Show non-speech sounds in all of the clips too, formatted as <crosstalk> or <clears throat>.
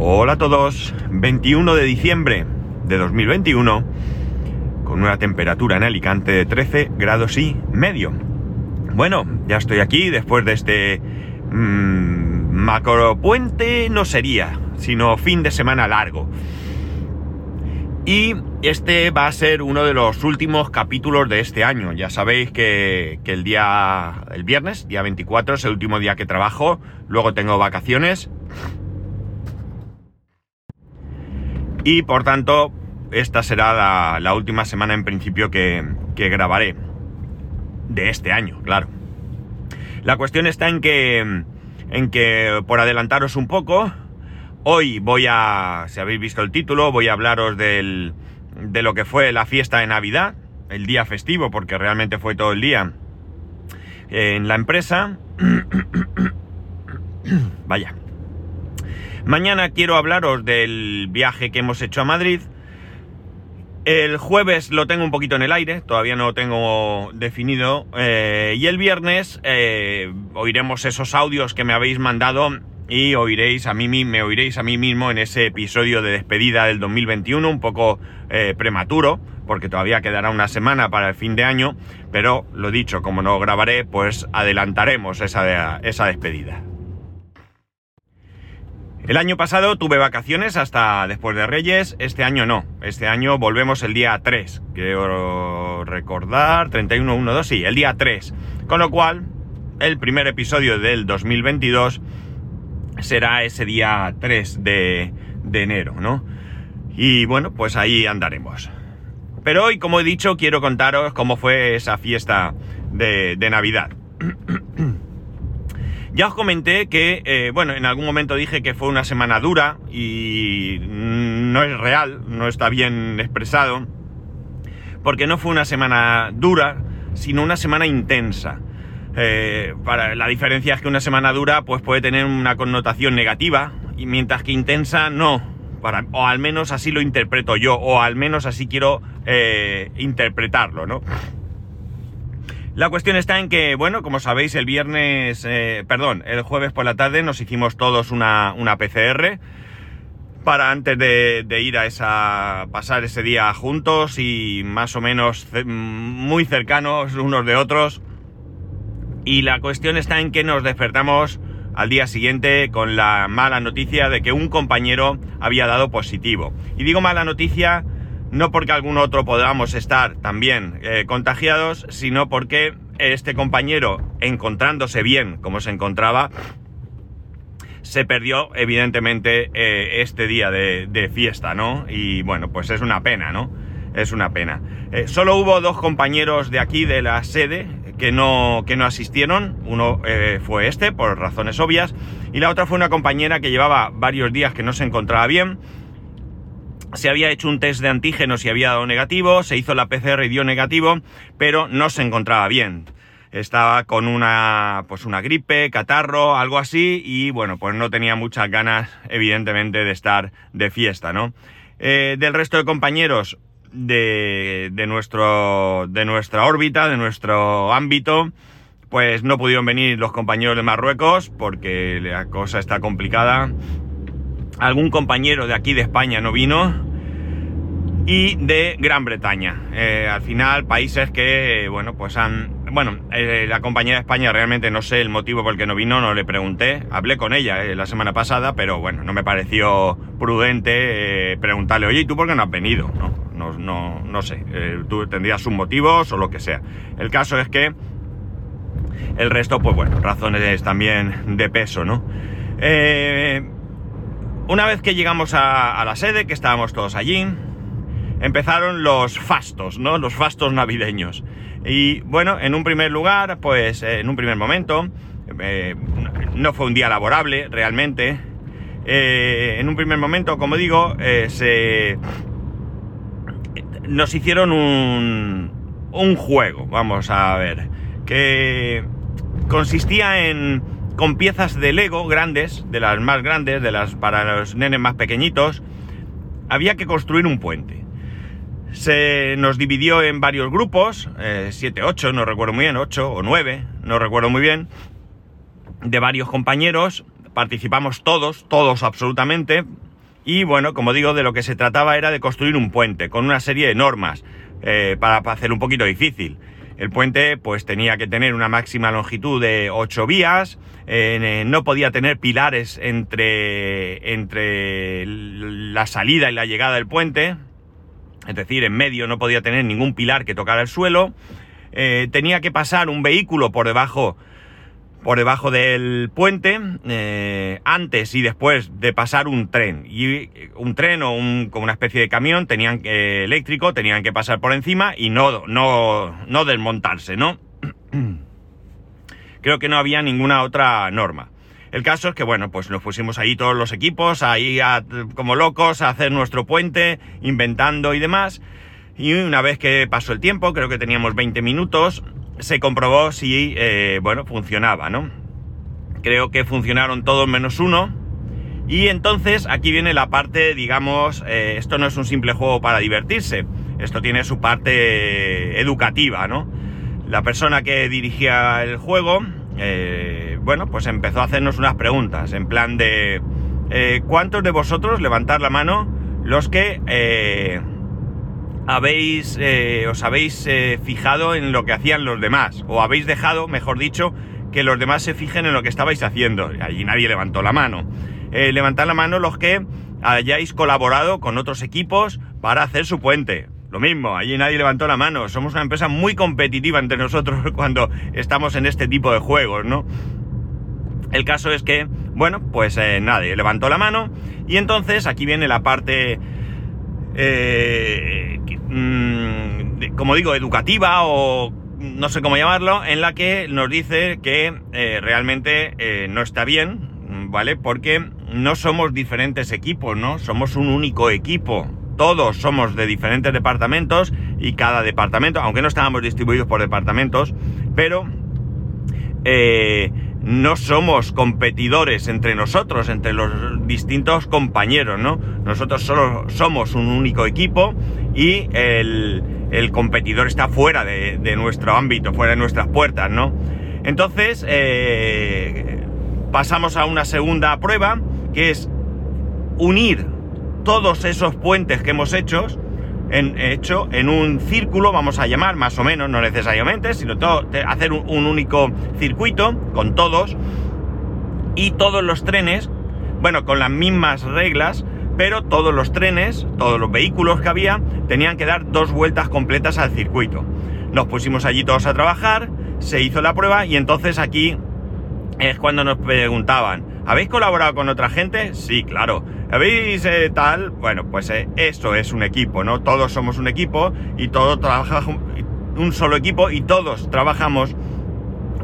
Hola a todos, 21 de diciembre de 2021, con una temperatura en Alicante de 13 grados y medio. Bueno, ya estoy aquí después de este mmm, macro puente, no sería, sino fin de semana largo. Y este va a ser uno de los últimos capítulos de este año. Ya sabéis que, que, el día, el viernes, día 24, es el último día que trabajo. Luego tengo vacaciones Y por tanto, esta será la, última semana en principio que, que, grabaré. De este año, claro. La cuestión está en que, en que, por adelantaros un poco, hoy voy a, si habéis visto el título, voy a hablaros del, de lo que fue la fiesta de Navidad, el día festivo, porque realmente fue todo el día en la empresa. <coughs> Vaya. Mañana quiero hablaros del viaje que hemos hecho a Madrid. El jueves lo tengo un poquito en el aire, todavía no lo tengo definido. Eh, y el viernes eh, oiremos esos audios que me habéis mandado y oiréis a mí, me oiréis a mí mismo en ese episodio de despedida del 2021, un poco eh, prematuro, porque todavía quedará una semana para el fin de año, pero lo dicho, como no grabaré, pues adelantaremos esa, esa despedida. El año pasado tuve vacaciones hasta después de Reyes, este año no. Este año volvemos el día 3. Quiero recordar, 31, 1, 2, sí, el día 3. Con lo cual, el primer episodio del 2022 será ese día 3 de, de enero, ¿no? Y bueno, pues ahí andaremos. Pero hoy, como he dicho, quiero contaros cómo fue esa fiesta de, de Navidad. <clears throat> Ya os comenté que, eh, bueno, en algún momento dije que fue una semana dura y no es real, no está bien expresado, porque no fue una semana dura, sino una semana intensa. Eh, para, la diferencia es que una semana dura pues puede tener una connotación negativa, y mientras que intensa no. Para, o al menos así lo interpreto yo, o al menos así quiero eh, interpretarlo, ¿no? La cuestión está en que, bueno, como sabéis, el viernes, eh, perdón, el jueves por la tarde nos hicimos todos una, una PCR para antes de, de, ir a esa, pasar ese día juntos y más o menos muy cercanos unos de otros. Y la cuestión está en que nos despertamos al día siguiente con la mala noticia de que un compañero había dado positivo. Y digo mala noticia no porque algún otro podamos estar también eh, contagiados, sino porque este compañero, encontrándose bien como se encontraba, se perdió evidentemente eh, este día de, fiesta, ¿no? Y bueno, pues es una pena, ¿no? Es una pena. Eh, solo hubo dos compañeros de aquí, de la sede, que no, que no asistieron. Uno fue este, por razones obvias, y la otra fue una compañera que llevaba varios días que no se encontraba bien se había hecho un test de antígenos y había dado negativo, se hizo la PCR y dio negativo, pero no se encontraba bien. Estaba con una, pues una gripe, catarro, algo así, y bueno, pues no tenía muchas ganas, evidentemente, de estar de fiesta, ¿no? Eh, del resto de compañeros de, de, nuestro, de nuestra órbita, de nuestro ámbito, pues no pudieron venir los compañeros de Marruecos porque la cosa está complicada algún compañero de aquí de España no vino y de Gran Bretaña. Eh, al final, países que, bueno, pues han... Bueno, eh, la compañera de España realmente no sé el motivo por el que no vino, no le pregunté. Hablé con ella eh, la semana pasada, pero bueno, no me pareció prudente preguntarle, oye, ¿y tú por qué no has venido? No, no, no, no sé, tú tendrías sus motivos o lo que sea. El caso es que el resto, pues bueno, razones también de peso, ¿no? Una vez que llegamos a, la sede, que estábamos todos allí, empezaron los fastos, ¿no? Los fastos navideños. Y bueno, en un primer lugar, pues eh, en un primer momento, eh, no fue un día laborable realmente. Eh, en un primer momento, como digo, se nos hicieron un, un juego, vamos a ver, que consistía en con piezas de Lego grandes, de las más grandes, de las para los nenes más pequeñitos, había que construir un puente. Se nos dividió en varios grupos, 7, eh, 8, no recuerdo muy bien, 8 o 9, no recuerdo muy bien, de varios compañeros, participamos todos, todos absolutamente, Y bueno, como digo, de lo que se trataba era de construir un puente con una serie de normas eh, para, hacer un poquito difícil. El puente pues tenía que tener una máxima longitud de 8 vías, eh, no podía tener pilares entre, entre la salida y la llegada del puente, es decir, en medio no podía tener ningún pilar que tocara el suelo, eh, tenía que pasar un vehículo por debajo por debajo del puente eh, antes y después de pasar un tren. Y un tren o como una especie de camión tenían eléctrico tenían que pasar por encima y no no no desmontarse no <clears throat> creo que no había ninguna otra norma. El caso es que bueno pues nos pusimos ahí todos los equipos ahí como locos a hacer nuestro puente inventando y demás. Y una vez que pasó el tiempo creo que teníamos 20 minutos se comprobó si, eh, bueno, funcionaba, ¿no? Creo que funcionaron todos menos uno. Y entonces aquí viene la parte, digamos, eh, esto no es un simple juego para divertirse, esto tiene su parte educativa, ¿no? La persona que dirigía el juego, eh, bueno, pues empezó a hacernos unas preguntas, en plan de, ¿cuántos de vosotros, levantar la mano, los que habéis, eh, os habéis eh, fijado en lo que hacían los demás, o habéis dejado, mejor dicho, que los demás se fijen en lo que estabais haciendo. Allí nadie levantó la mano. Eh, levantad la mano los que hayáis colaborado con otros equipos para hacer su puente. Lo mismo, allí nadie levantó la mano. Somos una empresa muy competitiva entre nosotros <laughs> cuando estamos en este tipo de juegos, ¿no? El caso es que, bueno, pues nadie levantó la mano y entonces aquí viene la parte eh, mm, como digo, educativa o no sé cómo llamarlo, en la que nos dice que eh, realmente eh, no está bien, ¿vale? Porque no somos diferentes equipos, ¿no? Somos un único equipo. Todos somos de diferentes departamentos y cada departamento, aunque no estábamos distribuidos por departamentos, pero no somos competidores entre nosotros, entre los distintos compañeros, ¿no? Nosotros solo somos un único equipo y el, competidor está fuera de, nuestro ámbito, fuera de nuestras puertas, ¿no? Entonces, eh, pasamos a una segunda prueba, que es unir todos esos puentes que hemos hecho, en, hecho en un círculo, vamos a llamar, más o menos, no necesariamente, sino todo, hacer un, único circuito con todos y todos los trenes, bueno, con las mismas reglas, pero todos los trenes, todos los vehículos que había, tenían que dar dos vueltas completas al circuito. Nos pusimos allí todos a trabajar, se hizo la prueba y entonces aquí es cuando nos preguntaban, ¿habéis colaborado con otra gente? Sí, claro. ¿Habéis eh, tal? Bueno, pues eh, eso es un equipo, ¿no? Todos somos un equipo y todos trabajamos un solo equipo y todos trabajamos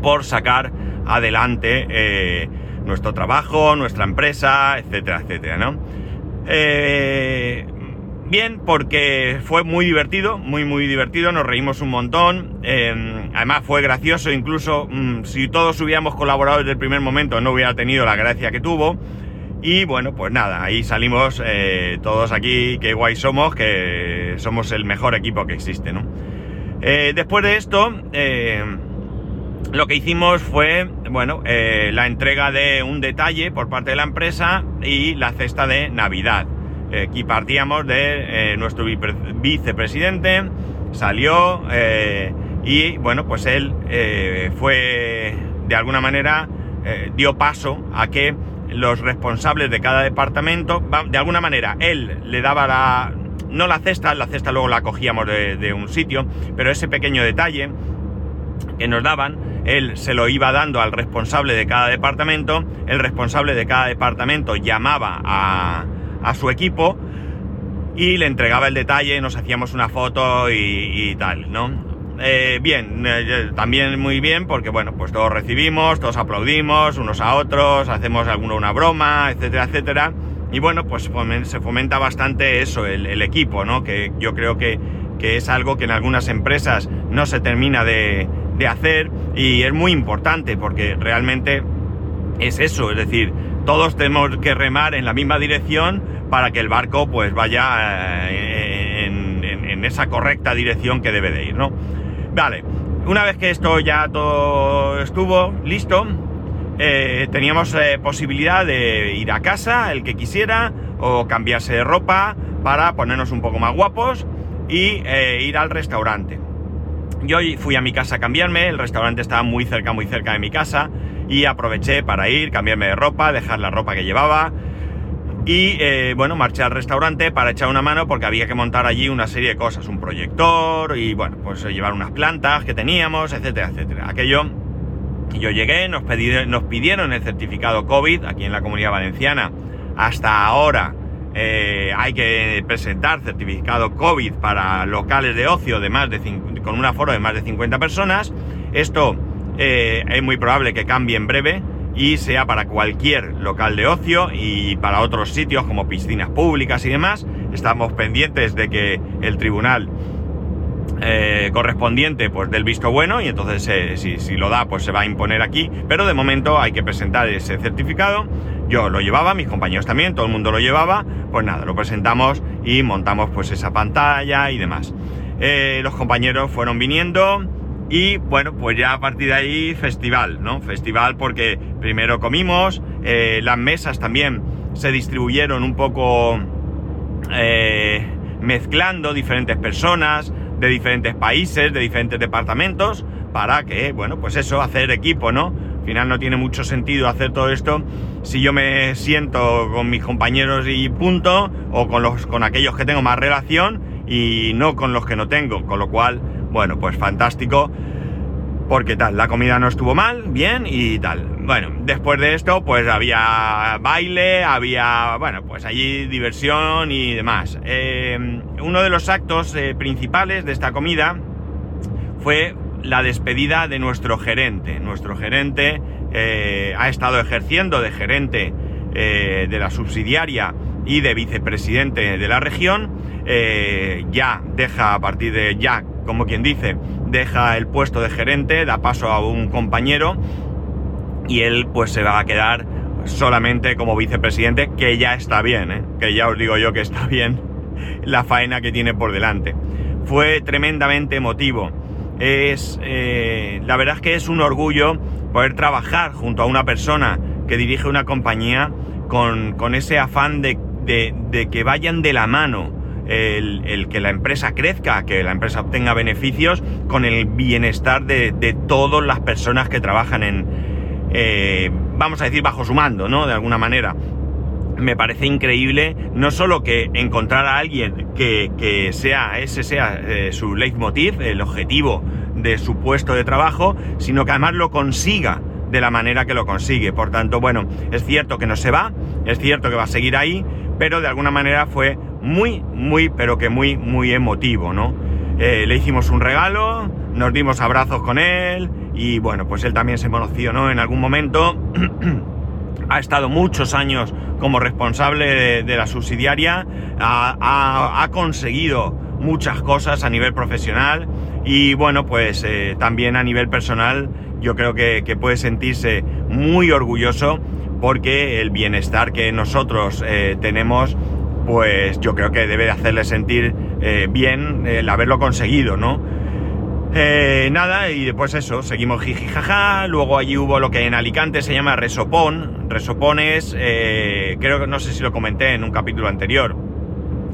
por sacar adelante eh, nuestro trabajo, nuestra empresa, etcétera, etcétera, ¿no? Bien, porque fue muy divertido, muy, muy divertido, nos reímos un montón, además fue gracioso, incluso mm, si todos hubiéramos colaborado desde el primer momento no hubiera tenido la gracia que tuvo. Y bueno, pues nada, ahí salimos eh, todos aquí, qué guay somos, que somos el mejor equipo que existe, ¿no? Eh, después de esto, eh, lo que hicimos fue, bueno, la entrega de un detalle por parte de la empresa y la cesta de Navidad. aquí partíamos de nuestro vicepresidente, salió y, bueno, pues él fue, de alguna manera, dio paso a que los responsables de cada departamento, de alguna manera, él le daba la, no la cesta, la cesta luego la cogíamos de, un sitio, pero ese pequeño detalle que nos daban, él se lo iba dando al responsable de cada departamento, el responsable de cada departamento llamaba a, a su equipo y le entregaba el detalle, nos hacíamos una foto y, tal, ¿no? Eh, bien, eh, también muy bien porque bueno, pues todos recibimos, todos aplaudimos unos a otros, hacemos alguna una broma, etcétera, etcétera. Y bueno, pues se fomenta bastante eso, el, equipo, ¿no? Que yo creo que, es algo que en algunas empresas no se termina de, hacer y es muy importante porque realmente es eso, es decir, todos tenemos que remar en la misma dirección para que el barco pues vaya eh, en, esa correcta dirección que debe de ir, ¿no? Vale, una vez que esto ya todo estuvo listo, eh, teníamos eh, posibilidad de ir a casa, el que quisiera, o cambiarse de ropa para ponernos un poco más guapos y ir al restaurante. Yo fui a mi casa a cambiarme, el restaurante estaba muy cerca, muy cerca de mi casa y aproveché para ir, cambiarme de ropa, dejar la ropa que llevaba y eh, bueno, marché al restaurante para echar una mano porque había que montar allí una serie de cosas, un proyector y bueno, pues llevar unas plantas que teníamos, etcétera, etcétera. Aquello, yo llegué, nos, nos pidieron el certificado COVID aquí en la comunidad valenciana. Hasta ahora eh, hay que presentar certificado COVID para locales de ocio de más de con un aforo de más de 50 personas. Esto eh, es muy probable que cambie en breve y sea para cualquier local de ocio y para otros sitios como piscinas públicas y demás. Estamos pendientes de que el tribunal eh, correspondiente pues del visto bueno y entonces eh, si, lo da pues se va a imponer aquí pero de momento hay que presentar ese certificado. Yo lo llevaba mis compañeros también todo el mundo lo llevaba. Pues nada lo presentamos y montamos pues esa pantalla y demás. Los compañeros fueron viniendo y bueno, pues ya a partir de ahí festival, ¿no? Festival porque primero comimos, eh, las mesas también se distribuyeron un poco eh, mezclando diferentes personas de diferentes países, de diferentes departamentos, para que, bueno, pues eso, hacer equipo, ¿no? Al final no tiene mucho sentido hacer todo esto si yo me siento con mis compañeros y punto, o con, los, con aquellos que tengo más relación y no con los que no tengo, con lo cual bueno, pues fantástico. Porque tal, la comida no estuvo mal, bien y tal. Bueno, después de esto, pues había baile, había, bueno, pues allí diversión y demás. Eh, uno de los actos eh, principales de esta comida fue la despedida de nuestro gerente. Nuestro gerente eh, ha estado ejerciendo de gerente de la subsidiaria y de vicepresidente de la región. ya deja a partir de ya como quien dice, deja el puesto de gerente, da paso a un compañero y él pues se va a quedar solamente como vicepresidente, que ya está bien, ¿eh? que ya os digo yo que está bien <laughs> la faena que tiene por delante. Fue tremendamente emotivo. Es, eh, la verdad es que es un orgullo poder trabajar junto a una persona que dirige una compañía con, ese afán de, de que vayan de la mano el, que la empresa crezca, que la empresa obtenga beneficios con el bienestar de, todas las personas que trabajan en, eh, vamos a decir, bajo su mando, ¿no? De alguna manera. Me parece increíble no solo que encontrar a alguien que, sea, ese sea eh, su leitmotiv, el objetivo de su puesto de trabajo, sino que además lo consiga de la manera que lo consigue. Por tanto, bueno, es cierto que no se va, es cierto que va a seguir ahí, pero de alguna manera fue muy, muy, pero que muy, muy emotivo, ¿no? Eh, le hicimos un regalo, nos dimos abrazos con él y bueno, pues él también se ¿no? en algún momento. <clears throat> ha estado muchos años como responsable de, la subsidiaria, ha, conseguido muchas cosas a nivel profesional y bueno, pues eh, también a nivel personal yo creo que, puede sentirse muy orgulloso porque el bienestar que nosotros eh, tenemos pues yo creo que debe de hacerle sentir eh, bien el haberlo conseguido, ¿no? Eh, nada, y después eso, seguimos jijijaja, luego allí hubo lo que en Alicante se llama resopón, resopón es, eh, creo que no sé si lo comenté en un capítulo anterior,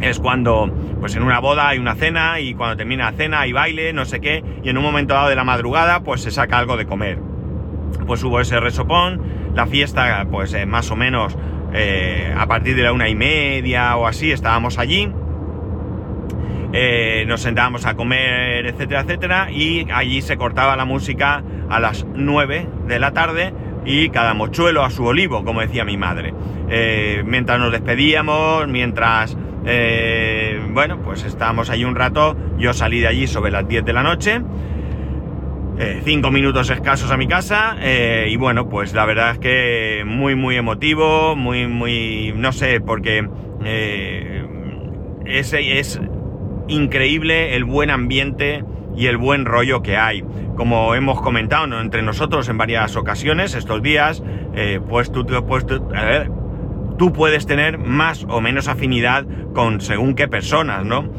es cuando pues en una boda hay una cena y cuando termina la cena hay baile, no sé qué, y en un momento dado de la madrugada pues se saca algo de comer. Pues hubo ese resopón, la fiesta pues más o menos eh, a partir de la una y media o así estábamos allí. Eh, nos sentábamos a comer, etcétera, etcétera, y allí se cortaba la música a las 9 de la tarde y cada mochuelo a su olivo, como decía mi madre. Eh, mientras nos despedíamos, mientras, bueno, pues estábamos allí un rato, yo salí de allí sobre las 10 de la noche eh, cinco minutos escasos a mi casa eh, y bueno, pues la verdad es que muy, muy emotivo, muy, muy, no sé, porque eh, es, es increíble el buen ambiente y el buen rollo que hay. Como hemos comentado entre nosotros en varias ocasiones estos días, pues tú, pues tú puedes tener más o menos afinidad con según qué personas, ¿no?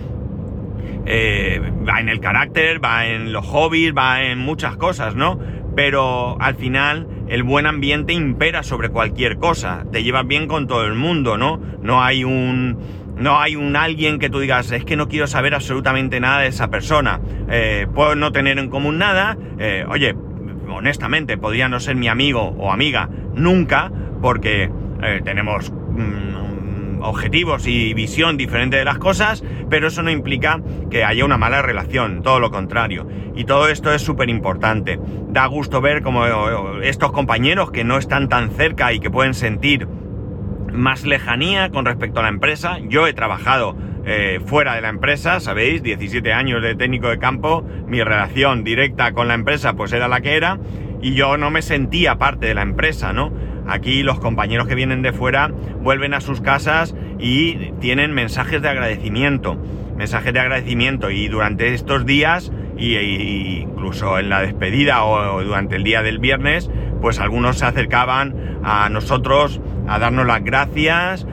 Eh, va en el carácter, va en los hobbies, va en muchas cosas, ¿no? Pero al final el buen ambiente impera sobre cualquier cosa. Te llevas bien con todo el mundo, ¿no? No hay un no hay un alguien que tú digas, es que no quiero saber absolutamente nada de esa persona. Eh, puedo no tener en común nada. Eh, oye, honestamente, podría no ser mi amigo o amiga nunca, porque eh, tenemos mm, objetivos y visión diferente de las cosas, pero eso no implica que haya una mala relación, todo lo contrario. Y todo esto es súper importante. Da gusto ver como estos compañeros que no están tan cerca y que pueden sentir más lejanía con respecto a la empresa. Yo he trabajado eh, fuera de la empresa, sabéis, 17 años de técnico de campo, mi relación directa con la empresa pues era la que era y yo no me sentía parte de la empresa, ¿no? Aquí los compañeros que vienen de fuera vuelven a sus casas y tienen mensajes de agradecimiento, mensajes de agradecimiento y durante estos días y, incluso en la despedida o durante el día del viernes, pues algunos se acercaban a nosotros a darnos las gracias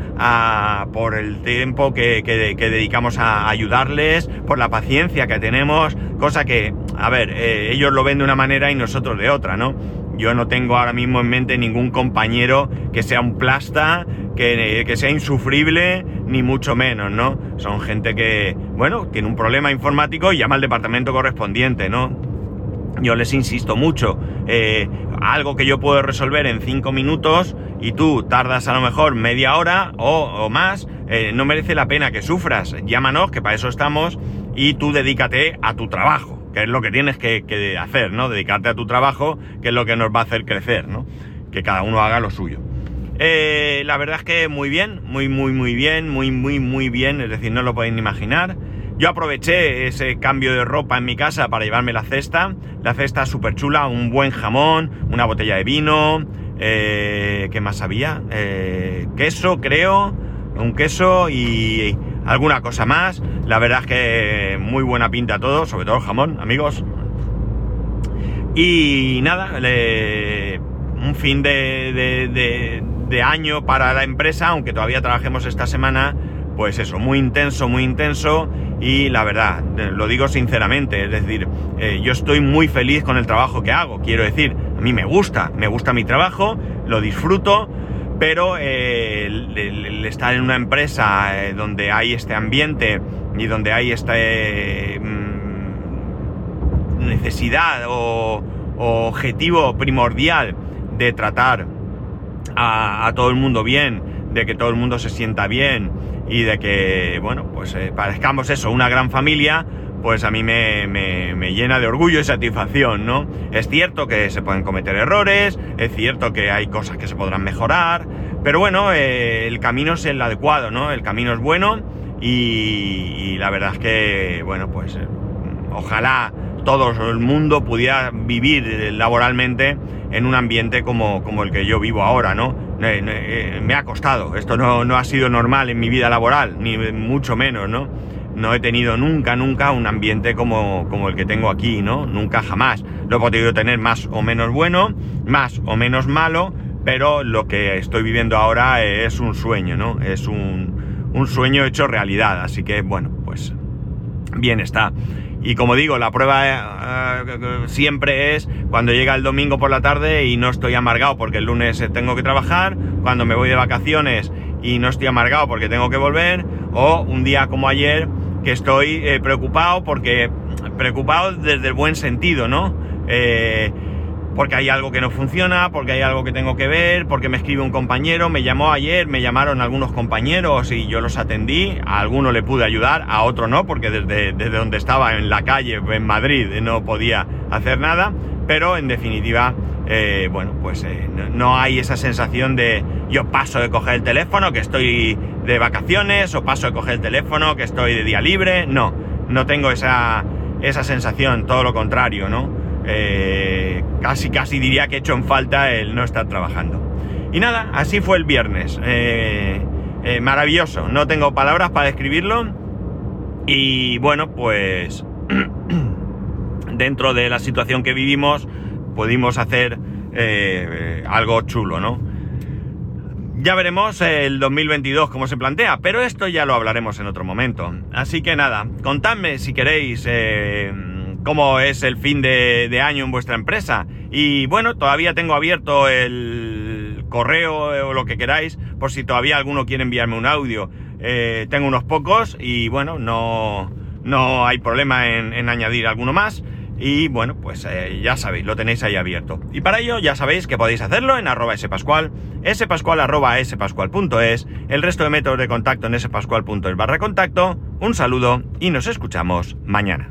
por el tiempo que, dedicamos a ayudarles, por la paciencia que tenemos, cosa que, a ver, eh, ellos lo ven de una manera y nosotros de otra, ¿no? Yo no tengo ahora mismo en mente ningún compañero que sea un plasta, que, que, sea insufrible, ni mucho menos, ¿no? Son gente que, bueno, tiene un problema informático y llama al departamento correspondiente, ¿no? Yo les insisto mucho, eh, algo que yo puedo resolver en cinco minutos y tú tardas a lo mejor media hora o, más, eh, no merece la pena que sufras. Llámanos, que para eso estamos, y tú dedícate a tu trabajo, que es lo que tienes que, hacer, ¿no? Dedicarte a tu trabajo, que es lo que nos va a hacer crecer, ¿no? Que cada uno haga lo suyo. Eh, la verdad es que muy bien, muy, muy, muy bien, muy, muy, muy bien, es decir, no lo podéis ni imaginar. Yo aproveché ese cambio de ropa en mi casa para llevarme la cesta. La cesta súper chula, un buen jamón, una botella de vino. Eh, ¿Qué más había? Eh, queso, creo. Un queso y alguna cosa más. La verdad es que muy buena pinta todo, sobre todo el jamón, amigos. Y nada, un fin de, de año para la empresa, aunque todavía trabajemos esta semana pues eso, muy intenso, muy intenso y la verdad, lo digo sinceramente, es decir, eh, yo estoy muy feliz con el trabajo que hago, quiero decir, a mí me gusta, me gusta mi trabajo, lo disfruto, pero eh, el, estar en una empresa eh, donde hay este ambiente y donde hay esta mm, necesidad o, objetivo primordial de tratar a todo el mundo bien, de que todo el mundo se sienta bien, y de que, bueno, pues eh, parezcamos eso, una gran familia, pues a mí me, llena de orgullo y satisfacción, ¿no? Es cierto que se pueden cometer errores, es cierto que hay cosas que se podrán mejorar, pero bueno, eh, el camino es el adecuado, ¿no? El camino es bueno y, la verdad es que, bueno, pues eh, ojalá todo el mundo pudiera vivir laboralmente en un ambiente como, como el que yo vivo ahora, ¿no? Eh, me ha costado. Esto no, ha sido normal en mi vida laboral, ni mucho menos, ¿no? No he tenido nunca, nunca un ambiente como, como el que tengo aquí, ¿no? Nunca jamás. Lo he podido tener más o menos bueno, más o menos malo, pero lo que estoy viviendo ahora es un sueño, ¿no? Es un, un sueño hecho realidad. Así que, bueno, pues bien está. Y como digo, la prueba eh, siempre es cuando llega el domingo por la tarde y no estoy amargado porque el lunes tengo que trabajar, cuando me voy de vacaciones y no estoy amargado porque tengo que volver, o un día como ayer que estoy eh, preocupado porque preocupado desde el buen sentido, ¿no? Eh, porque hay algo que no funciona, porque hay algo que tengo que ver, porque me escribe un compañero, me llamó ayer, me llamaron algunos compañeros y yo los atendí, a alguno le pude ayudar, a otro no, porque desde, desde donde estaba en la calle, en Madrid, no podía hacer nada, pero en definitiva, eh, bueno, pues eh, no, hay esa sensación de yo paso de coger el teléfono, que estoy de vacaciones, o paso de coger el teléfono, que estoy de día libre, no, no tengo esa, esa sensación, todo lo contrario, ¿no? Eh, casi casi diría que he hecho en falta el no estar trabajando. Y nada, así fue el viernes. Eh, eh, maravilloso, no tengo palabras para describirlo. Y bueno, pues <clears throat> dentro de la situación que vivimos, pudimos hacer algo chulo, ¿no? Ya veremos el 2022 cómo se plantea, pero esto ya lo hablaremos en otro momento. Así que nada, contadme si queréis cómo es el fin de, año en vuestra empresa Y bueno, todavía tengo abierto el correo o lo que queráis, por si todavía alguno quiere enviarme un audio. Eh, tengo unos pocos y bueno, no, no hay problema en, añadir alguno más. Y bueno, pues eh, ya sabéis, lo tenéis ahí abierto. Y para ello ya sabéis que podéis hacerlo en arroba spascual, spascual arroba spascual.es, el resto de métodos de contacto en spascual.es barra contacto. Un saludo y nos escuchamos mañana.